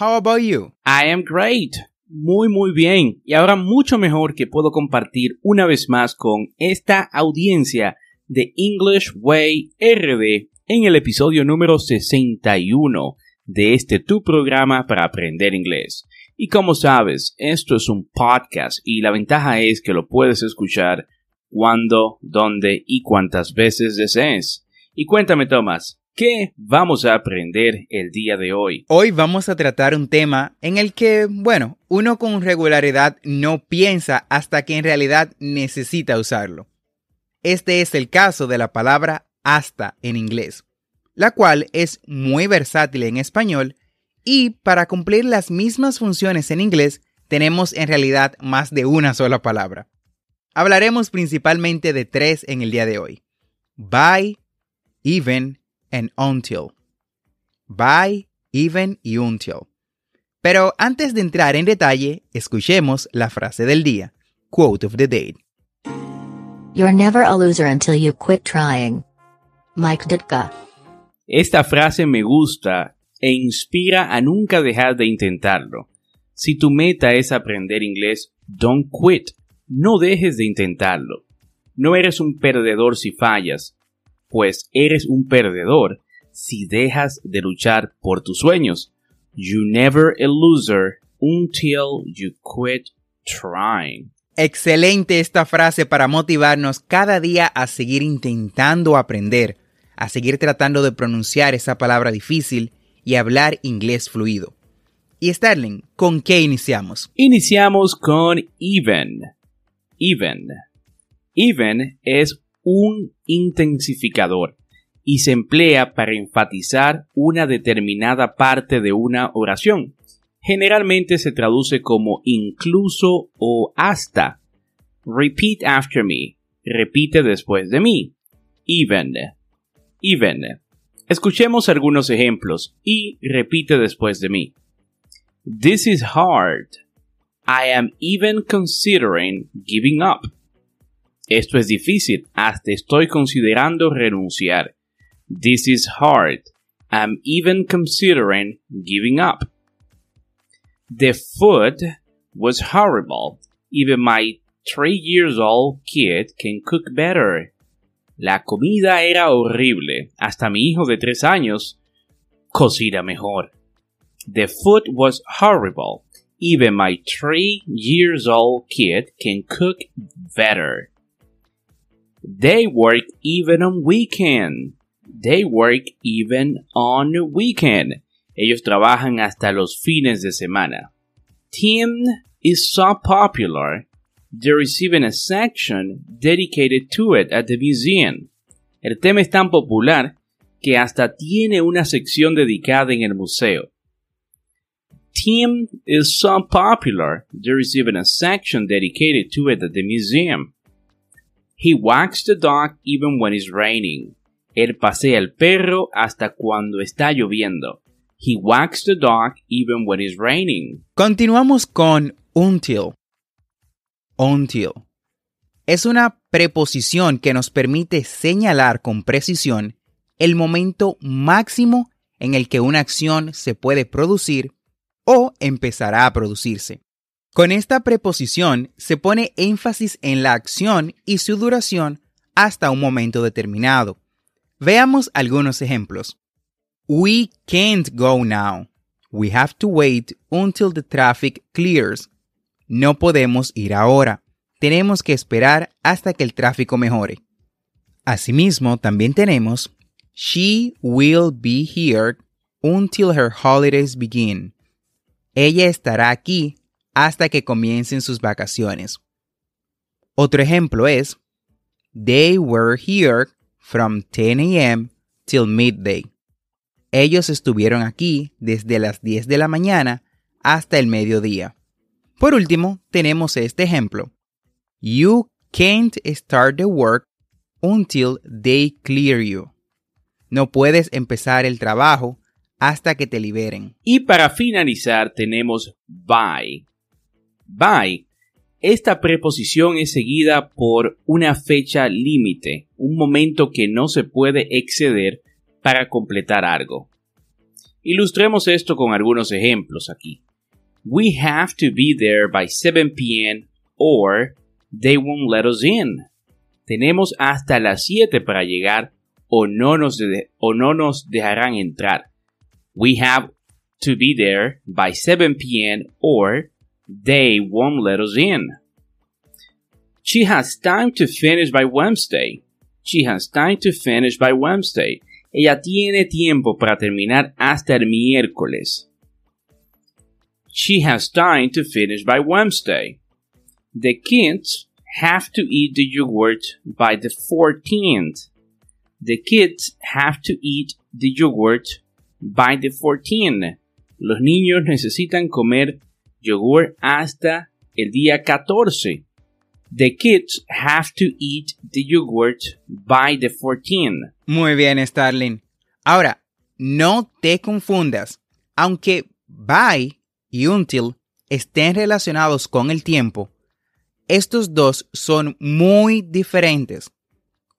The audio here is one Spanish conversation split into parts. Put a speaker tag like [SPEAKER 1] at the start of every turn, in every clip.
[SPEAKER 1] How about you?
[SPEAKER 2] I am great. Muy muy bien. Y ahora mucho mejor que puedo compartir una vez más con esta audiencia de English Way RD en el episodio número 61 de este tu programa para aprender inglés. Y como sabes, esto es un podcast y la ventaja es que lo puedes escuchar cuando, dónde y cuántas veces desees. Y cuéntame, Tomás, ¿qué vamos a aprender el día de hoy?
[SPEAKER 1] Hoy vamos a tratar un tema en el que, bueno, uno con regularidad no piensa hasta que en realidad necesita usarlo. Este es el caso de la palabra hasta en inglés, la cual es muy versátil en español y para cumplir las mismas funciones en inglés tenemos en realidad más de una sola palabra. Hablaremos principalmente de tres en el día de hoy. By, even and until. By, even y until. Pero antes de entrar en detalle, escuchemos la frase del día. Quote of the day.
[SPEAKER 3] You're never a loser until you quit trying. Mike Ditka.
[SPEAKER 2] Esta frase me gusta e inspira a nunca dejar de intentarlo. Si tu meta es aprender inglés, don't quit. No dejes de intentarlo. No eres un perdedor si fallas, pues eres un perdedor si dejas de luchar por tus sueños. You never a loser until you quit trying.
[SPEAKER 1] Excelente esta frase para motivarnos cada día a seguir intentando aprender, a seguir tratando de pronunciar esa palabra difícil y hablar inglés fluido. Y Sterling, ¿con qué iniciamos?
[SPEAKER 2] Iniciamos con even. Even. Even es un intensificador y se emplea para enfatizar una determinada parte de una oración. Generalmente se traduce como incluso o hasta. Repeat after me. Repite después de mí. Even. Even. Escuchemos algunos ejemplos y repite después de mí. This is hard. I am even considering giving up. Esto es difícil, hasta estoy considerando renunciar. This is hard. I'm even considering giving up. The food was horrible. Even my three years old kid can cook better. La comida era horrible. Hasta mi hijo de tres años cocina mejor. The food was horrible. Even my three years old kid can cook better. They work even on weekend. They work even on weekend. Ellos trabajan hasta los fines de semana. Tim is so popular. There is even a section dedicated to it at the museum. El tema es tan popular que hasta tiene una sección dedicada en el museo. Tim is so popular, there is even a section dedicated to it at the museum. He walks the dog even when it's raining. Él pasea el perro hasta cuando está lloviendo. He walks the dog even when it's raining.
[SPEAKER 1] Continuamos con until. Until. es una preposición que nos permite señalar con precisión el momento máximo en el que una acción se puede producir o empezará a producirse. Con esta preposición se pone énfasis en la acción y su duración hasta un momento determinado. Veamos algunos ejemplos. We can't go now. We have to wait until the traffic clears. No podemos ir ahora. Tenemos que esperar hasta que el tráfico mejore. Asimismo, también tenemos She will be here until her holidays begin. Ella estará aquí hasta que comiencen sus vacaciones. Otro ejemplo es They were here from 10 a.m. till midday. Ellos estuvieron aquí desde las 10 de la mañana hasta el mediodía. Por último, tenemos este ejemplo. You can't start the work until they clear you. No puedes empezar el trabajo hasta que te liberen.
[SPEAKER 2] Y para finalizar tenemos by. By. Esta preposición es seguida por una fecha límite, un momento que no se puede exceder para completar algo. Ilustremos esto con algunos ejemplos aquí. We have to be there by 7 p.m. or they won't let us in. Tenemos hasta las 7 para llegar o no nos, o no nos dejarán entrar. We have to be there by 7 p.m. or they won't let us in. She has time to finish by Wednesday. She has time to finish by Wednesday. Ella tiene tiempo para terminar hasta el miércoles. She has time to finish by Wednesday. The kids have to eat the yogurt by the 14th. The kids have to eat the yogurt by the 14th. Los niños necesitan comer yogur hasta el día 14. The kids have to eat the yogurt by the 14th.
[SPEAKER 1] Muy bien, Starling. Ahora, no te confundas. Aunque by y until estén relacionados con el tiempo, estos dos son muy diferentes.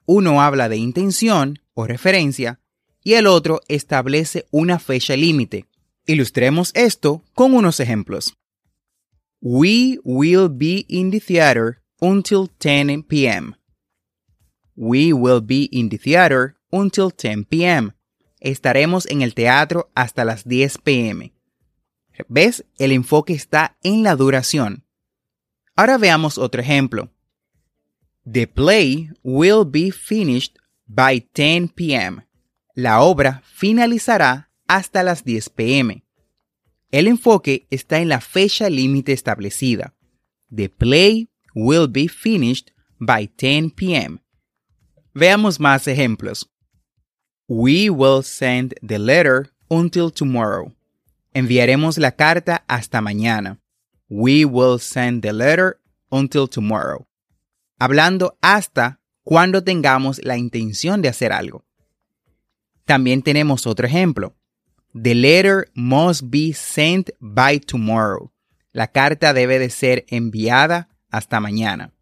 [SPEAKER 1] Uno habla de intención o referencia y el otro establece una fecha límite. Ilustremos esto con unos ejemplos. We will be in the theater until 10 p.m. We will be in the theater until 10 p.m. Estaremos en el teatro hasta las 10 p.m. ¿Ves? El enfoque está en la duración. Ahora veamos otro ejemplo. The play will be finished by 10 p.m. La obra finalizará hasta las 10 p.m. El enfoque está en la fecha límite establecida. The play will be finished by 10 p.m. Veamos más ejemplos. We will send the letter until tomorrow. Enviaremos la carta hasta mañana. We will send the letter until tomorrow. Hablando hasta cuando tengamos la intención de hacer algo. También tenemos otro ejemplo. The letter must be sent by tomorrow. La carta debe de ser enviada hasta mañana.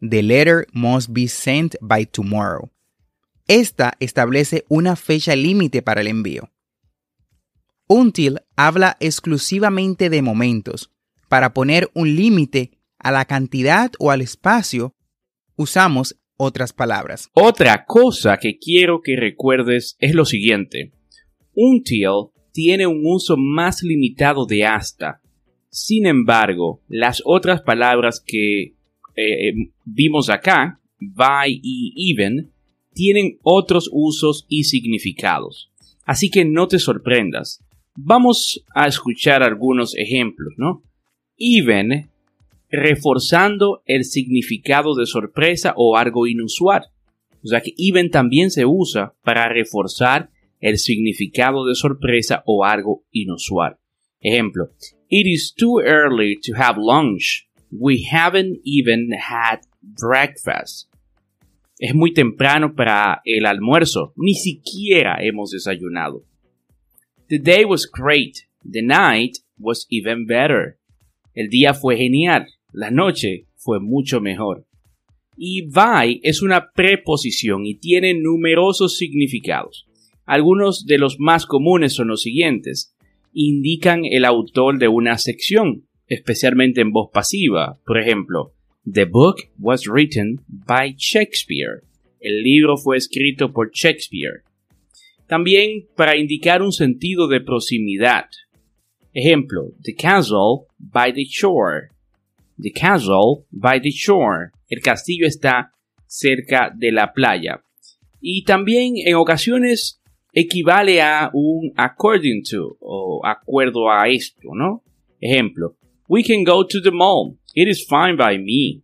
[SPEAKER 1] The letter must be sent by tomorrow. Esta establece una fecha límite para el envío. Until habla exclusivamente de momentos. Para poner un límite a la cantidad o al espacio, usamos otras palabras.
[SPEAKER 2] Otra cosa que quiero que recuerdes es lo siguiente. Until tiene un uso más limitado de hasta. Sin embargo, las otras palabras que eh, vimos acá, by y even, tienen otros usos y significados. Así que no te sorprendas. Vamos a escuchar algunos ejemplos, ¿no? Even reforzando el significado de sorpresa o algo inusual. O sea que even también se usa para reforzar el significado de sorpresa o algo inusual. Ejemplo, It is too early to have lunch. We haven't even had breakfast. Es muy temprano para el almuerzo. Ni siquiera hemos desayunado. The day was great. The night was even better. El día fue genial. La noche fue mucho mejor. Y by es una preposición y tiene numerosos significados. Algunos de los más comunes son los siguientes. Indican el autor de una sección, especialmente en voz pasiva. Por ejemplo, The book was written by Shakespeare. El libro fue escrito por Shakespeare. También para indicar un sentido de proximidad. Ejemplo, The castle by the shore. The castle by the shore. El castillo está cerca de la playa. Y también en ocasiones equivale a un according to o acuerdo a esto, ¿no? Ejemplo, We can go to the mall. It is fine by me.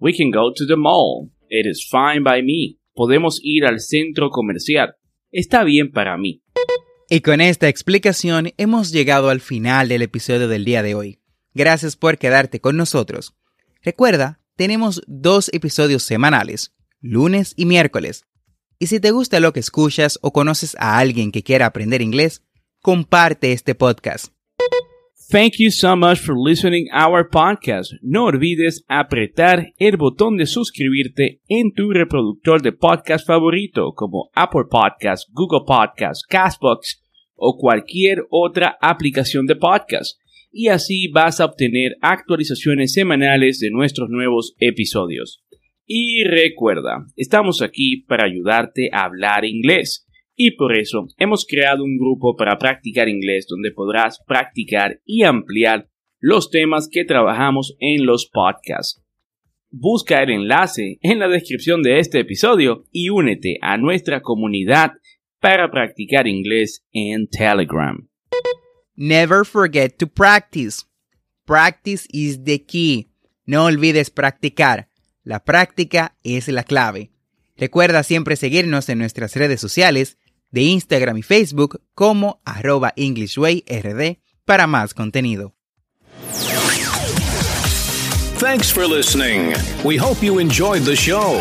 [SPEAKER 2] We can go to the mall. It is fine by me. Podemos ir al centro comercial. Está bien para mí.
[SPEAKER 1] Y con esta explicación hemos llegado al final del episodio del día de hoy. Gracias por quedarte con nosotros. Recuerda, tenemos dos episodios semanales, lunes y miércoles. Y si te gusta lo que escuchas o conoces a alguien que quiera aprender inglés, comparte este podcast.
[SPEAKER 2] Thank you so much for listening our podcast. No olvides apretar el botón de suscribirte en tu reproductor de podcast favorito como Apple Podcasts, Google Podcasts, Castbox o cualquier otra aplicación de podcast. Y así vas a obtener actualizaciones semanales de nuestros nuevos episodios. Y recuerda, estamos aquí para ayudarte a hablar inglés. Y por eso hemos creado un grupo para practicar inglés donde podrás practicar y ampliar los temas que trabajamos en los podcasts. Busca el enlace en la descripción de este episodio y únete a nuestra comunidad para practicar inglés en Telegram.
[SPEAKER 1] Never forget to practice. Practice is the key. No olvides practicar. La práctica es la clave. Recuerda siempre seguirnos en nuestras redes sociales de Instagram y Facebook como arroba EnglishWayRD para más contenido.
[SPEAKER 4] Thanks for listening. We hope you enjoyed the show.